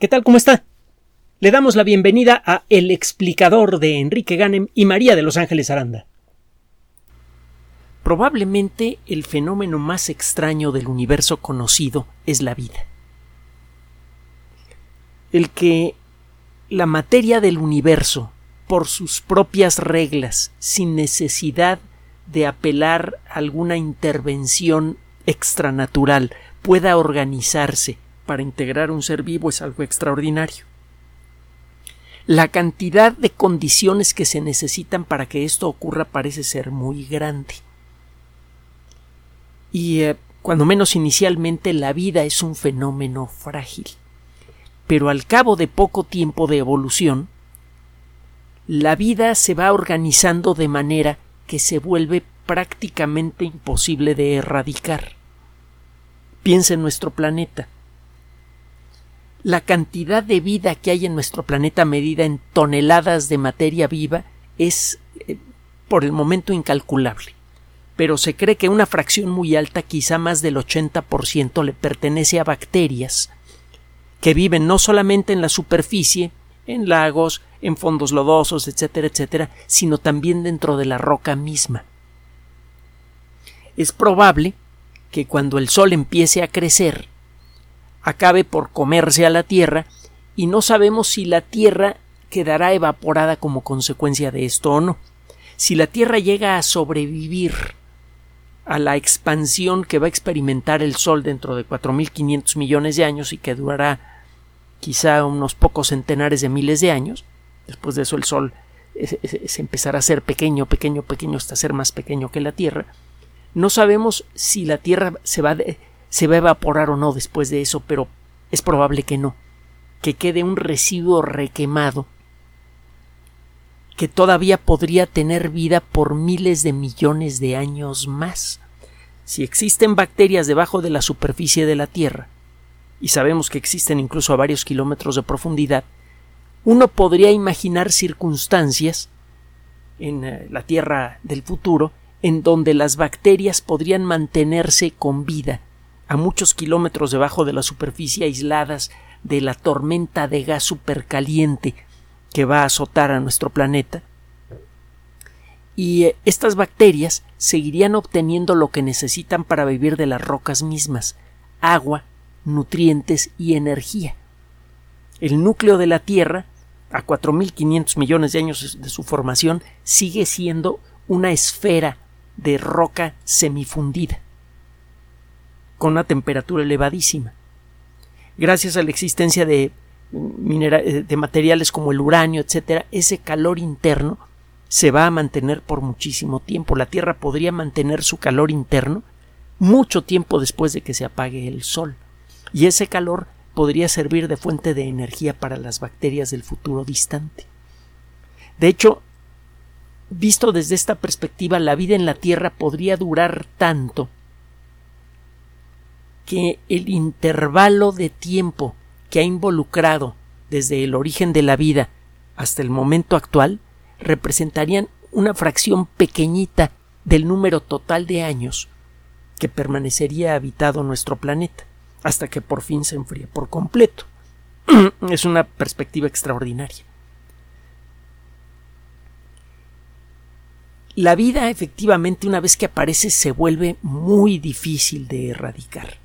¿Qué tal? ¿Cómo está? Le damos la bienvenida a El explicador de Enrique Ganem y María de Los Ángeles Aranda. Probablemente el fenómeno más extraño del universo conocido es la vida. El que la materia del universo, por sus propias reglas, sin necesidad de apelar a alguna intervención extranatural, pueda organizarse para integrar un ser vivo es algo extraordinario. La cantidad de condiciones que se necesitan para que esto ocurra parece ser muy grande. Y eh, cuando menos inicialmente la vida es un fenómeno frágil. Pero al cabo de poco tiempo de evolución, la vida se va organizando de manera que se vuelve prácticamente imposible de erradicar. Piensa en nuestro planeta la cantidad de vida que hay en nuestro planeta medida en toneladas de materia viva es eh, por el momento incalculable. Pero se cree que una fracción muy alta, quizá más del 80%, le pertenece a bacterias que viven no solamente en la superficie, en lagos, en fondos lodosos, etcétera, etcétera, sino también dentro de la roca misma. Es probable que cuando el Sol empiece a crecer, acabe por comerse a la Tierra y no sabemos si la Tierra quedará evaporada como consecuencia de esto o no. Si la Tierra llega a sobrevivir a la expansión que va a experimentar el Sol dentro de 4.500 millones de años y que durará quizá unos pocos centenares de miles de años, después de eso el Sol se empezará a ser pequeño, pequeño, pequeño hasta ser más pequeño que la Tierra, no sabemos si la Tierra se va, se va a evaporar o no después de eso, pero es probable que no, que quede un residuo requemado que todavía podría tener vida por miles de millones de años más. Si existen bacterias debajo de la superficie de la Tierra, y sabemos que existen incluso a varios kilómetros de profundidad, uno podría imaginar circunstancias en eh, la Tierra del futuro en donde las bacterias podrían mantenerse con vida a muchos kilómetros debajo de la superficie aisladas de la tormenta de gas supercaliente que va a azotar a nuestro planeta. Y eh, estas bacterias seguirían obteniendo lo que necesitan para vivir de las rocas mismas agua, nutrientes y energía. El núcleo de la Tierra, a 4.500 millones de años de su formación, sigue siendo una esfera de roca semifundida con una temperatura elevadísima. Gracias a la existencia de, eh, de materiales como el uranio, etc., ese calor interno se va a mantener por muchísimo tiempo. La Tierra podría mantener su calor interno mucho tiempo después de que se apague el Sol. Y ese calor podría servir de fuente de energía para las bacterias del futuro distante. De hecho, visto desde esta perspectiva, la vida en la Tierra podría durar tanto que el intervalo de tiempo que ha involucrado desde el origen de la vida hasta el momento actual representarían una fracción pequeñita del número total de años que permanecería habitado nuestro planeta hasta que por fin se enfríe por completo. es una perspectiva extraordinaria. La vida efectivamente una vez que aparece se vuelve muy difícil de erradicar.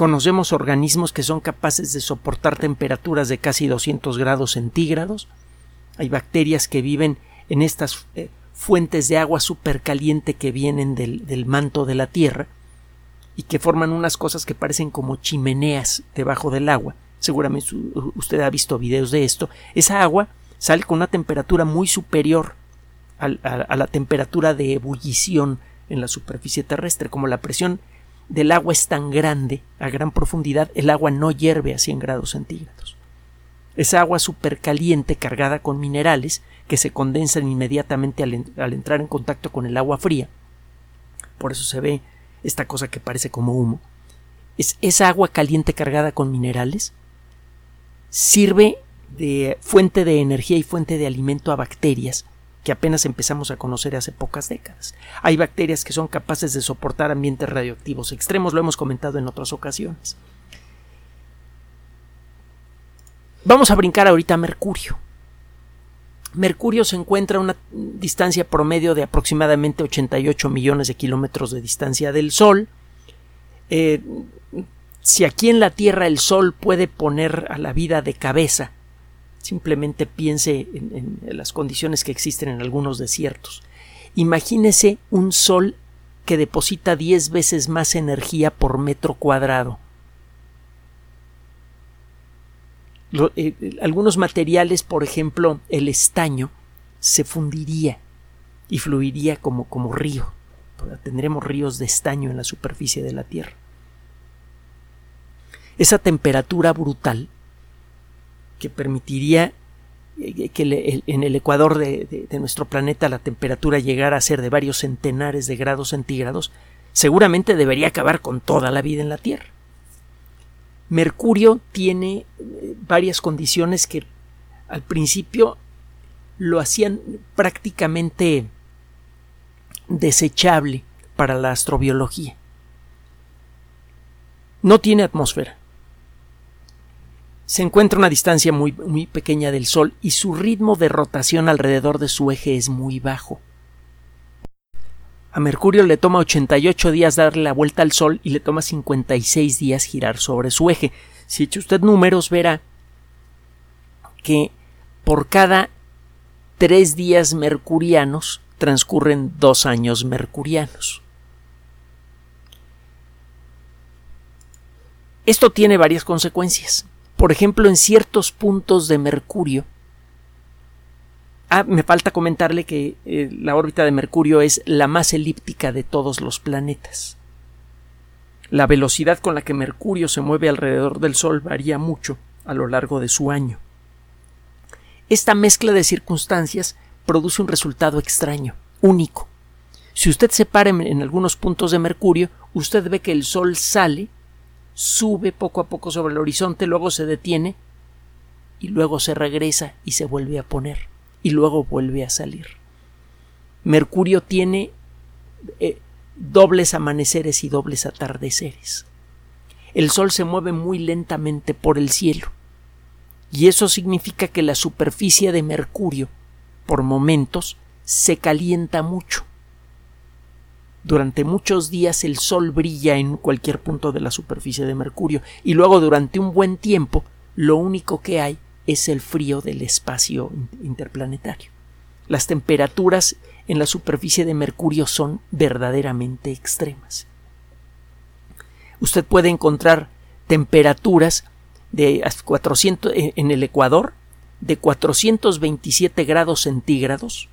Conocemos organismos que son capaces de soportar temperaturas de casi 200 grados centígrados. Hay bacterias que viven en estas eh, fuentes de agua supercaliente que vienen del, del manto de la Tierra y que forman unas cosas que parecen como chimeneas debajo del agua. Seguramente usted ha visto videos de esto. Esa agua sale con una temperatura muy superior a, la temperatura de ebullición en la superficie terrestre, como la presión del agua es tan grande, a gran profundidad, el agua no hierve a 100 grados centígrados. Es agua supercaliente cargada con minerales que se condensan inmediatamente al, al, entrar en contacto con el agua fría. Por eso se ve esta cosa que parece como humo. Es esa agua caliente cargada con minerales sirve de fuente de energía y fuente de alimento a bacterias que apenas empezamos a conocer hace pocas décadas. Hay bacterias que son capaces de soportar ambientes radioactivos extremos, lo hemos comentado en otras ocasiones. Vamos a brincar ahorita a Mercurio. Mercurio se encuentra a una distancia promedio de aproximadamente 88 millones de kilómetros de distancia del Sol. Eh, si aquí en la Tierra el Sol puede poner a la vida de cabeza, simplemente piense en, las condiciones que existen en algunos desiertos. Imagínese un Sol que deposita 10 veces más energía por metro cuadrado. Eh, algunos materiales, por ejemplo, el estaño, se fundiría y fluiría como, como río. Tendremos ríos de estaño en la superficie de la Tierra. Esa temperatura brutal que permitiría eh, que en el ecuador de, nuestro planeta la temperatura llegara a ser de varios centenares de grados centígrados, seguramente debería acabar con toda la vida en la Tierra. Mercurio tiene eh, varias condiciones que al principio lo hacían prácticamente desechable para la astrobiología. No tiene atmósfera. Se encuentra a una distancia muy, muy pequeña del Sol y su ritmo de rotación alrededor de su eje es muy bajo. A Mercurio le toma 88 días darle la vuelta al Sol y le toma 56 días girar sobre su eje. Si echa usted números, verá que por cada tres días mercurianos transcurren dos años mercurianos. Esto tiene varias consecuencias. Por ejemplo, en ciertos puntos de Mercurio, Ah, me falta comentarle que eh, la órbita de Mercurio es la más elíptica de todos los planetas. La velocidad con la que Mercurio se mueve alrededor del Sol varía mucho a lo largo de su año. Esta mezcla de circunstancias produce un resultado extraño, único. Si usted se para en algunos puntos de Mercurio, usted ve que el Sol sale, sube poco a poco sobre el horizonte, luego se detiene y luego se regresa y se vuelve a poner y luego vuelve a salir. Mercurio tiene eh, dobles amaneceres y dobles atardeceres. El Sol se mueve muy lentamente por el cielo, y eso significa que la superficie de Mercurio, por momentos, se calienta mucho. Durante muchos días el Sol brilla en cualquier punto de la superficie de Mercurio, y luego durante un buen tiempo lo único que hay es el frío del espacio interplanetario. Las temperaturas en la superficie de Mercurio son verdaderamente extremas. Usted puede encontrar temperaturas de 400 en el Ecuador de 427 grados centígrados,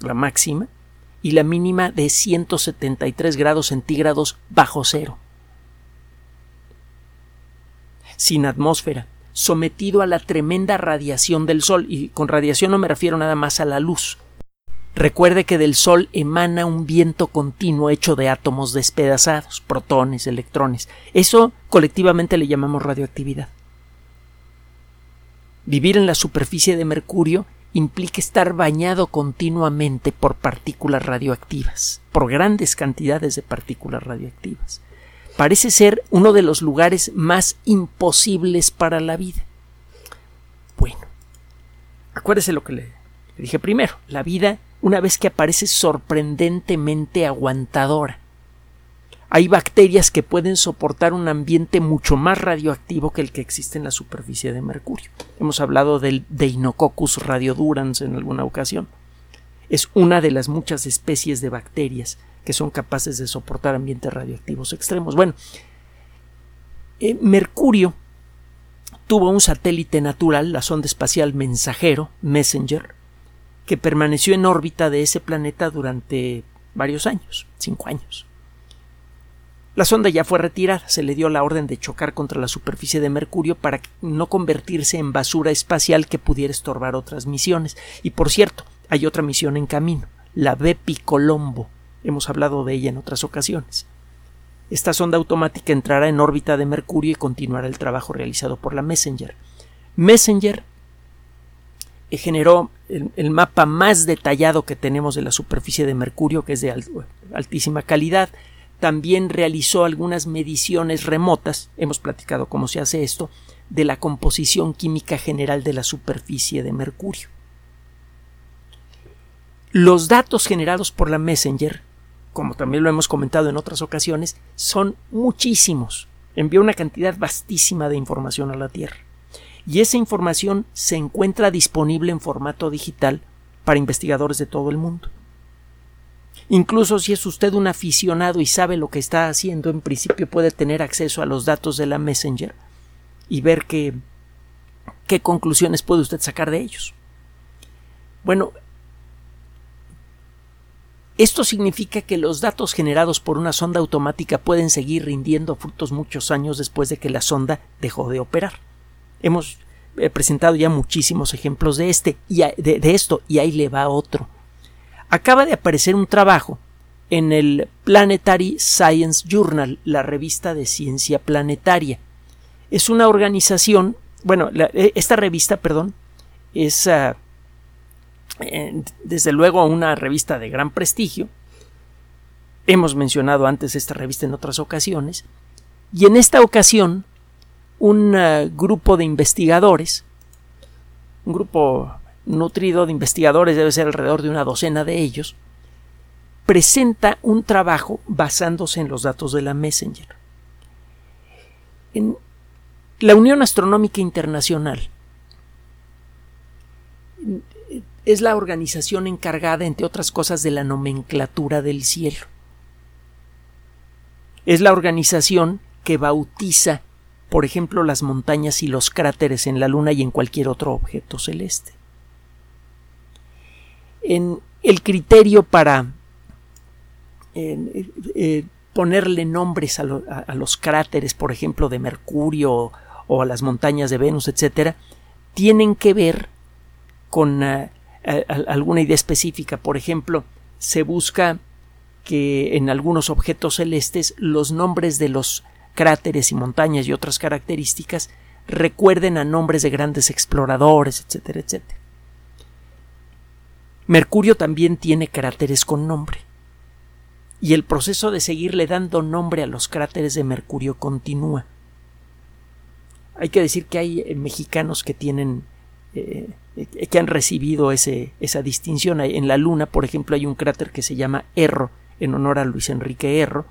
la máxima, y la mínima de 173 grados centígrados bajo cero. Sin atmósfera, sometido a la tremenda radiación del Sol, y con radiación no me refiero nada más a la luz. Recuerde que del Sol emana un viento continuo hecho de átomos despedazados, protones, electrones. Eso colectivamente le llamamos radioactividad. Vivir en la superficie de Mercurio implica estar bañado continuamente por partículas radioactivas, por grandes cantidades de partículas radioactivas parece ser uno de los lugares más imposibles para la vida. Bueno, acuérdese lo que le, dije primero, la vida una vez que aparece sorprendentemente aguantadora. Hay bacterias que pueden soportar un ambiente mucho más radioactivo que el que existe en la superficie de Mercurio. Hemos hablado del Deinococcus radiodurans en alguna ocasión. Es una de las muchas especies de bacterias que son capaces de soportar ambientes radioactivos extremos. Bueno, eh, Mercurio tuvo un satélite natural, la sonda espacial Mensajero, Messenger, que permaneció en órbita de ese planeta durante varios años, cinco años. La sonda ya fue retirada, se le dio la orden de chocar contra la superficie de Mercurio para no convertirse en basura espacial que pudiera estorbar otras misiones. Y por cierto, hay otra misión en camino, la Bepi Colombo, Hemos hablado de ella en otras ocasiones. Esta sonda automática entrará en órbita de Mercurio y continuará el trabajo realizado por la Messenger. Messenger eh, generó el, mapa más detallado que tenemos de la superficie de Mercurio, que es de altísima calidad. También realizó algunas mediciones remotas, hemos platicado cómo se hace esto, de la composición química general de la superficie de Mercurio. Los datos generados por la Messenger, como también lo hemos comentado en otras ocasiones, son muchísimos. Envía una cantidad vastísima de información a la Tierra. Y esa información se encuentra disponible en formato digital para investigadores de todo el mundo. Incluso si es usted un aficionado y sabe lo que está haciendo, en principio puede tener acceso a los datos de la Messenger y ver qué, qué conclusiones puede usted sacar de ellos. Bueno, esto significa que los datos generados por una sonda automática pueden seguir rindiendo frutos muchos años después de que la sonda dejó de operar. Hemos eh, presentado ya muchísimos ejemplos de este y de esto y ahí le va otro acaba de aparecer un trabajo en el Planetary Science Journal, la revista de ciencia planetaria. Es una organización, bueno, eh, esta revista, perdón, es ah, desde luego una revista de gran prestigio. Hemos mencionado antes esta revista en otras ocasiones. Y en esta ocasión, un ah, grupo de investigadores, un grupo nutrido de investigadores, debe ser alrededor de una docena de ellos, presenta un trabajo basándose en los datos de la Messenger. En la Unión Astronómica Internacional es la organización encargada, entre otras cosas, de la nomenclatura del cielo. Es la organización que bautiza, por ejemplo, las montañas y los cráteres en la Luna y en cualquier otro objeto celeste en el criterio para eh, ponerle nombres a, los cráteres, por ejemplo, de Mercurio o, a las montañas de Venus, etcétera, tienen que ver con eh, alguna idea específica. Por ejemplo, se busca que en algunos objetos celestes los nombres de los cráteres y montañas y otras características recuerden a nombres de grandes exploradores, etcétera, etcétera. Mercurio también tiene cráteres con nombre. Y el proceso de seguirle dando nombre a los cráteres de Mercurio continúa. Hay que decir que hay eh, mexicanos que tienen eh, eh, que han recibido ese, esa distinción. En la Luna, por ejemplo, hay un cráter que se llama Erro, en honor a Luis Enrique Erro,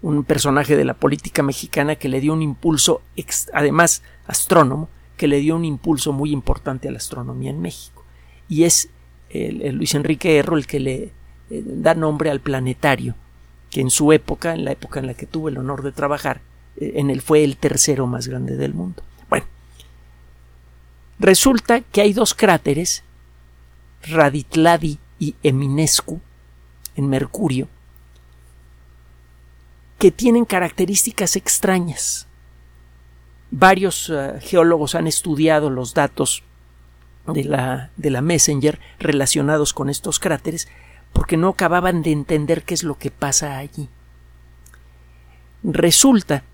un personaje de la política mexicana que le dio un impulso, además astrónomo, que le dio un impulso muy importante a la astronomía en México y es el, Luis Enrique Erro el que le eh, da nombre al planetario, que en su época, en la época en la que tuve el honor de trabajar, eh, en él fue el tercero más grande del mundo. Bueno, resulta que hay dos cráteres, Raditladi y Eminescu, en Mercurio, que tienen características extrañas. Varios eh, geólogos han estudiado los datos de la, de la Messenger relacionados con estos cráteres porque no acababan de entender qué es lo que pasa allí. Resulta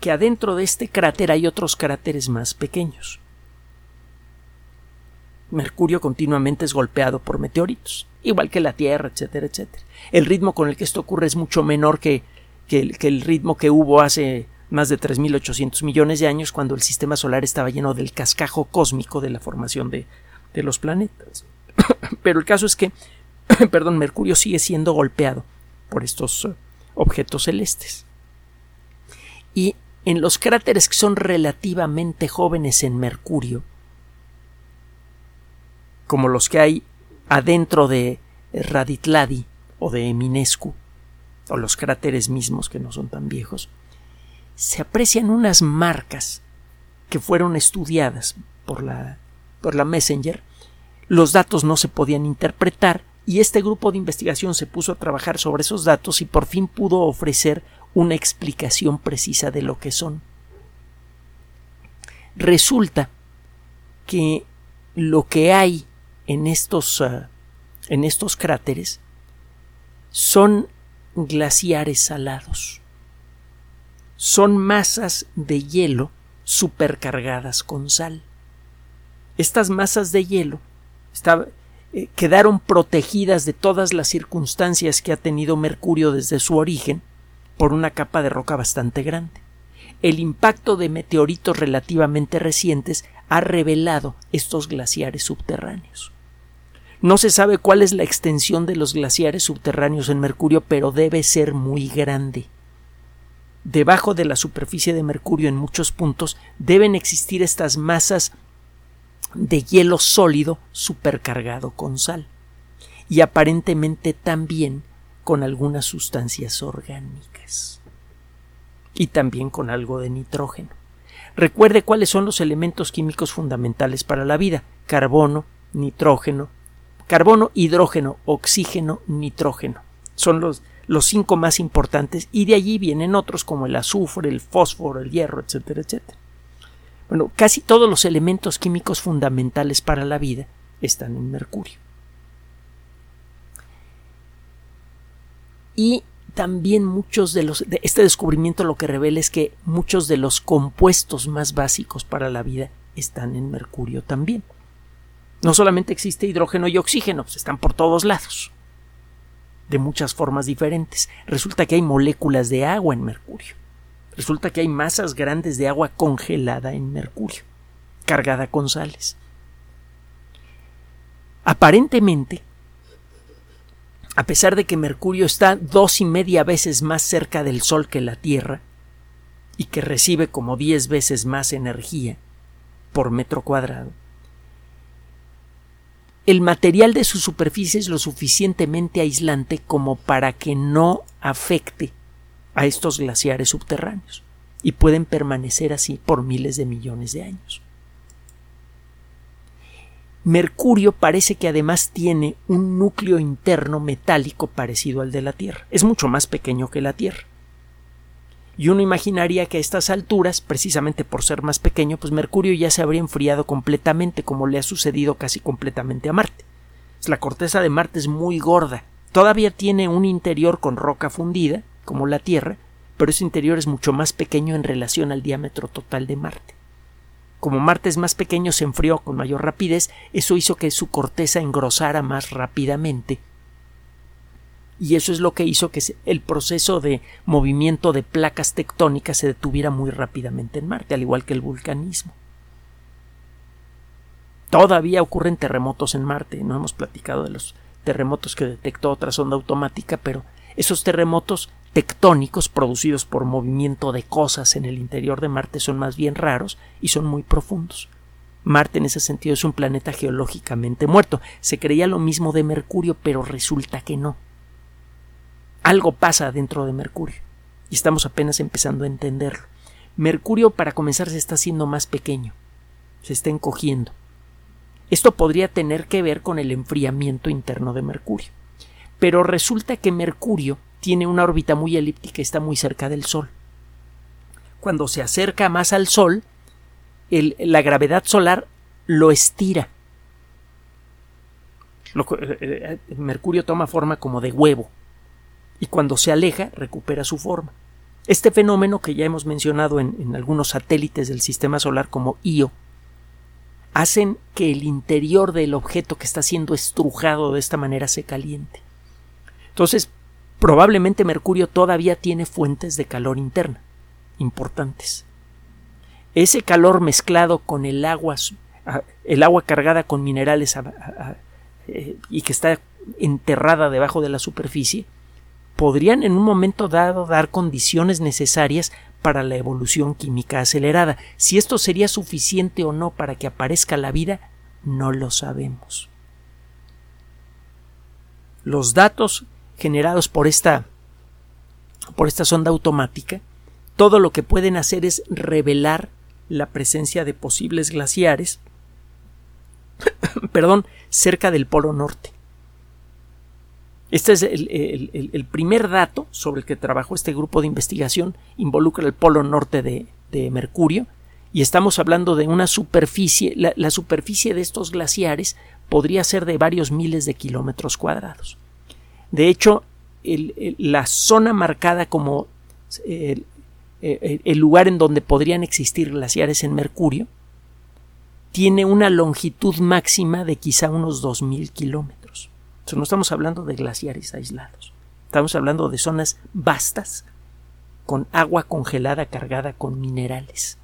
que adentro de este cráter hay otros cráteres más pequeños. Mercurio continuamente es golpeado por meteoritos, igual que la Tierra, etcétera, etcétera. El ritmo con el que esto ocurre es mucho menor que, que el ritmo que hubo hace más de 3.800 millones de años cuando el sistema solar estaba lleno del cascajo cósmico de la formación de, de los planetas. Pero el caso es que, perdón, Mercurio sigue siendo golpeado por estos eh, objetos celestes. Y en los cráteres que son relativamente jóvenes en Mercurio, como los que hay adentro de Raditladi o de Eminescu, o los cráteres mismos que no son tan viejos, se aprecian unas marcas que fueron estudiadas por la, por la Messenger. Los datos no se podían interpretar y este grupo de investigación se puso a trabajar sobre esos datos y por fin pudo ofrecer una explicación precisa de lo que son. Resulta que lo que hay en estos, ah, en estos cráteres son glaciares salados son masas de hielo supercargadas con sal. Estas masas de hielo eh, quedaron protegidas de todas las circunstancias que ha tenido Mercurio desde su origen por una capa de roca bastante grande. el impacto de meteoritos relativamente recientes ha revelado estos glaciares subterráneos. No se sabe cuál es la extensión de los glaciares subterráneos en Mercurio, pero debe ser muy grande. Debajo de la superficie de Mercurio en muchos puntos deben existir estas masas de hielo sólido supercargado con sal y aparentemente también con algunas sustancias orgánicas y también con algo de nitrógeno. Recuerde cuáles son los elementos químicos fundamentales para la vida carbono, nitrógeno, carbono, hidrógeno, oxígeno, nitrógeno. Son los, los cinco más importantes y de allí vienen otros como el azufre, el fósforo, el hierro, etcétera, etcétera. Bueno, casi todos los elementos químicos fundamentales para la vida están en Mercurio. Y también muchos de los de este descubrimiento lo que revela es que muchos de los compuestos más básicos para la vida están en Mercurio también. No solamente existe hidrógeno y oxígeno, pues están por todos lados, de muchas formas diferentes. Resulta que hay moléculas de agua en Mercurio. Resulta que hay masas grandes de agua congelada en Mercurio, cargada con sales. Aparentemente, a pesar de que Mercurio está dos y media veces más cerca del Sol que la Tierra, y que recibe como diez veces más energía por metro cuadrado, el material de su superficie es lo suficientemente aislante como para que no afecte a estos glaciares subterráneos y pueden permanecer así por miles de millones de años. Mercurio parece que además tiene un núcleo interno metálico parecido al de la Tierra. Es mucho más pequeño que la Tierra. Y uno imaginaría que a estas alturas, precisamente por ser más pequeño, pues Mercurio ya se habría enfriado completamente, como le ha sucedido casi completamente a Marte. La corteza de Marte es muy gorda. Todavía tiene un interior con roca fundida, como la Tierra, pero ese interior es mucho más pequeño en relación al diámetro total de Marte. Como Marte es más pequeño, se enfrió con mayor rapidez, eso hizo que su corteza engrosara más rápidamente. Y eso es lo que hizo que el proceso de movimiento de placas tectónicas se detuviera muy rápidamente en Marte, al igual que el vulcanismo. Todavía ocurren terremotos en Marte, no hemos platicado de los terremotos que detectó otra sonda automática, pero esos terremotos tectónicos producidos por movimiento de cosas en el interior de Marte son más bien raros y son muy profundos. Marte en ese sentido es un planeta geológicamente muerto. Se creía lo mismo de Mercurio, pero resulta que no. Algo pasa dentro de Mercurio y estamos apenas empezando a entenderlo. Mercurio, para comenzar, se está haciendo más pequeño, se está encogiendo. Esto podría tener que ver con el enfriamiento interno de Mercurio. Pero resulta que Mercurio tiene una órbita muy elíptica y está muy cerca del Sol. Cuando se acerca más al Sol, la gravedad solar lo estira. Eh, eh, Mercurio toma forma como de huevo y cuando se aleja recupera su forma. Este fenómeno que ya hemos mencionado en, algunos satélites del sistema solar como Io hacen que el interior del objeto que está siendo estrujado de esta manera se caliente. Entonces, probablemente Mercurio todavía tiene fuentes de calor interna importantes. Ese calor mezclado con el agua, el agua cargada con minerales eh, y que está enterrada debajo de la superficie, podrían en un momento dado dar condiciones necesarias para la evolución química acelerada. Si esto sería suficiente o no para que aparezca la vida, no lo sabemos. Los datos generados por esta por esta sonda automática, todo lo que pueden hacer es revelar la presencia de posibles glaciares perdón, cerca del Polo Norte. Este es el, primer dato sobre el que trabajó este grupo de investigación, involucra el Polo Norte de, Mercurio, y estamos hablando de una superficie, la superficie de estos glaciares podría ser de varios miles de kilómetros cuadrados. De hecho, la zona marcada como el, lugar en donde podrían existir glaciares en Mercurio tiene una longitud máxima de quizá unos 2.000 kilómetros. No estamos hablando de glaciares aislados. Estamos hablando de zonas vastas con agua congelada cargada con minerales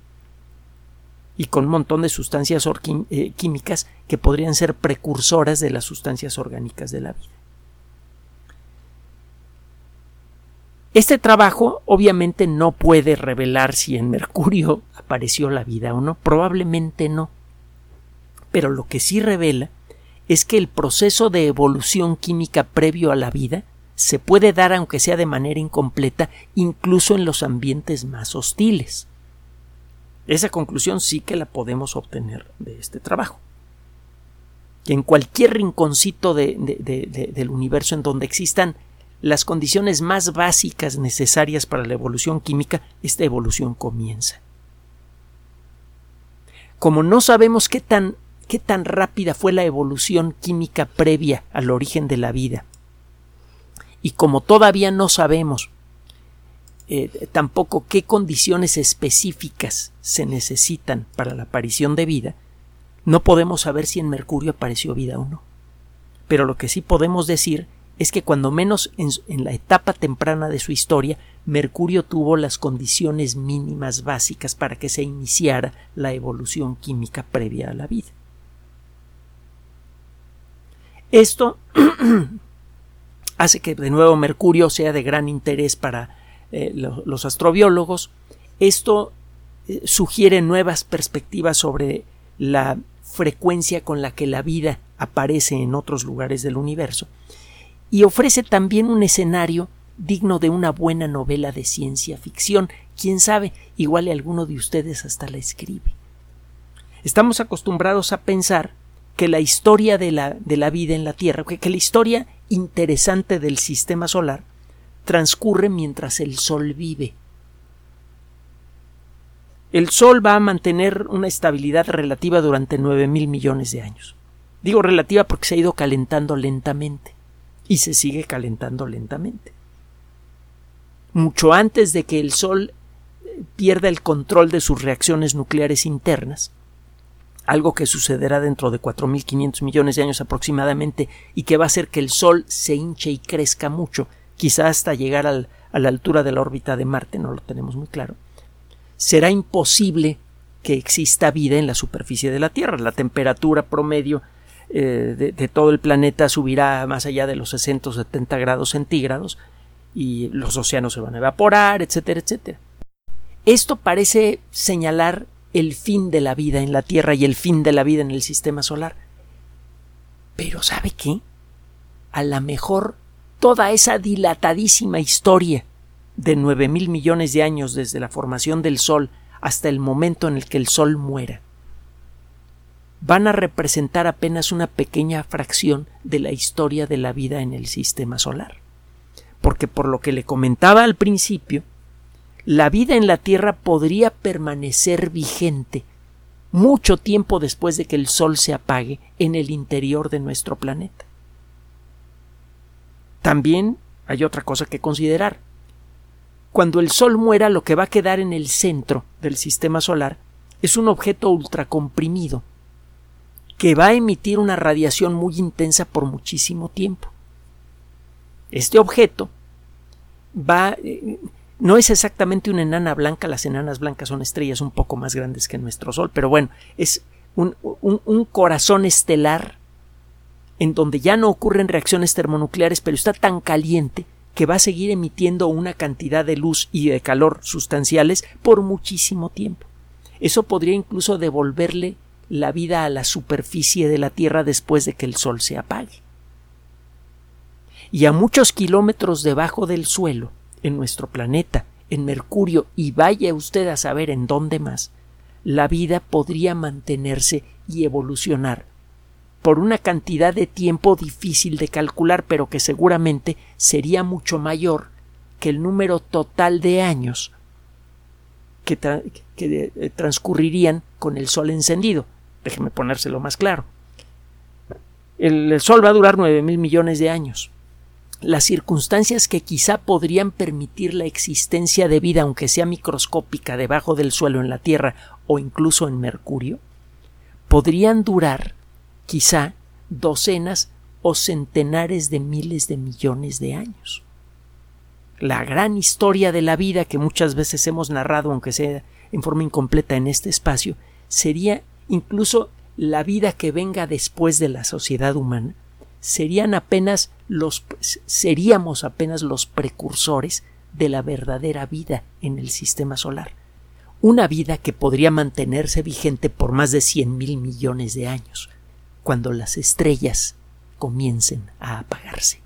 y con un montón de sustancias eh, químicas que podrían ser precursoras de las sustancias orgánicas de la vida. Este trabajo obviamente no puede revelar si en Mercurio apareció la vida o no, probablemente no. Pero lo que sí revela es que el proceso de evolución química previo a la vida se puede dar aunque sea de manera incompleta incluso en los ambientes más hostiles. Esa conclusión sí que la podemos obtener de este trabajo. Que en cualquier rinconcito del universo en donde existan las condiciones más básicas necesarias para la evolución química, esta evolución comienza. Como no sabemos qué tan, qué tan rápida fue la evolución química previa al origen de la vida, y como todavía no sabemos eh, tampoco qué condiciones específicas se necesitan para la aparición de vida, no podemos saber si en Mercurio apareció vida o no. Pero lo que sí podemos decir es que cuando menos en, en, la etapa temprana de su historia, Mercurio tuvo las condiciones mínimas básicas para que se iniciara la evolución química previa a la vida. Esto hace que de nuevo Mercurio sea de gran interés para eh, los astrobiólogos. Esto eh, sugiere nuevas perspectivas sobre la frecuencia con la que la vida aparece en otros lugares del universo y ofrece también un escenario digno de una buena novela de ciencia ficción. Quién sabe, igual alguno de ustedes hasta la escribe. Estamos acostumbrados a pensar que la historia de la, de la vida en la Tierra, que la historia interesante del sistema solar transcurre mientras el Sol vive. El Sol va a mantener una estabilidad relativa durante nueve mil millones de años. Digo relativa porque se ha ido calentando lentamente y se sigue calentando lentamente. Mucho antes de que el Sol eh, pierda el control de sus reacciones nucleares internas, algo que sucederá dentro de 4.500 millones de años aproximadamente y que va a hacer que el Sol se hinche y crezca mucho quizá hasta llegar a la altura de la órbita de Marte, no lo tenemos muy claro, será imposible que exista vida en la superficie de la Tierra. La temperatura promedio eh, de, de, todo el planeta subirá más allá de los 60 o 70 grados centígrados y los océanos se van a evaporar, etcétera, etcétera. Esto parece señalar el fin de la vida en la Tierra y el fin de la vida en el sistema solar. Pero ¿sabe qué? A lo mejor toda esa dilatadísima historia de nueve mil millones de años desde la formación del Sol hasta el momento en el que el Sol muera, van a representar apenas una pequeña fracción de la historia de la vida en el sistema solar. Porque por lo que le comentaba al principio, la vida en la Tierra podría permanecer vigente mucho tiempo después de que el Sol se apague en el interior de nuestro planeta. También hay otra cosa que considerar. Cuando el Sol muera, lo que va a quedar en el centro del sistema solar es un objeto ultracomprimido que va a emitir una radiación muy intensa por muchísimo tiempo. Este objeto va eh, no es exactamente una enana blanca, las enanas blancas son estrellas un poco más grandes que nuestro Sol, pero bueno, es un, un corazón estelar en donde ya no ocurren reacciones termonucleares, pero está tan caliente que va a seguir emitiendo una cantidad de luz y de calor sustanciales por muchísimo tiempo. Eso podría incluso devolverle la vida a la superficie de la Tierra después de que el Sol se apague. Y a muchos kilómetros debajo del suelo, en nuestro planeta, en Mercurio, y vaya usted a saber en dónde más, la vida podría mantenerse y evolucionar por una cantidad de tiempo difícil de calcular, pero que seguramente sería mucho mayor que el número total de años que, eh, transcurrirían con el Sol encendido. Déjeme ponérselo más claro. El, Sol va a durar nueve mil millones de años. Las circunstancias que quizá podrían permitir la existencia de vida, aunque sea microscópica, debajo del suelo en la Tierra o incluso en Mercurio, podrían durar quizá docenas o centenares de miles de millones de años. la gran historia de la vida que muchas veces hemos narrado, aunque sea en forma incompleta en este espacio, sería incluso la vida que venga después de la sociedad humana, serían apenas los seríamos apenas los precursores de la verdadera vida en el sistema solar. Una vida que podría mantenerse vigente por más de cien mil millones de años, cuando las estrellas comiencen a apagarse.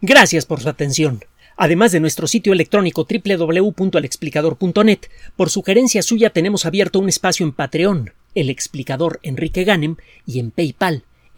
Gracias por su atención. Además de nuestro sitio electrónico www.alexplicador.net, por sugerencia suya tenemos abierto un espacio en Patreon, el explicador Enrique Ganem, y en PayPal,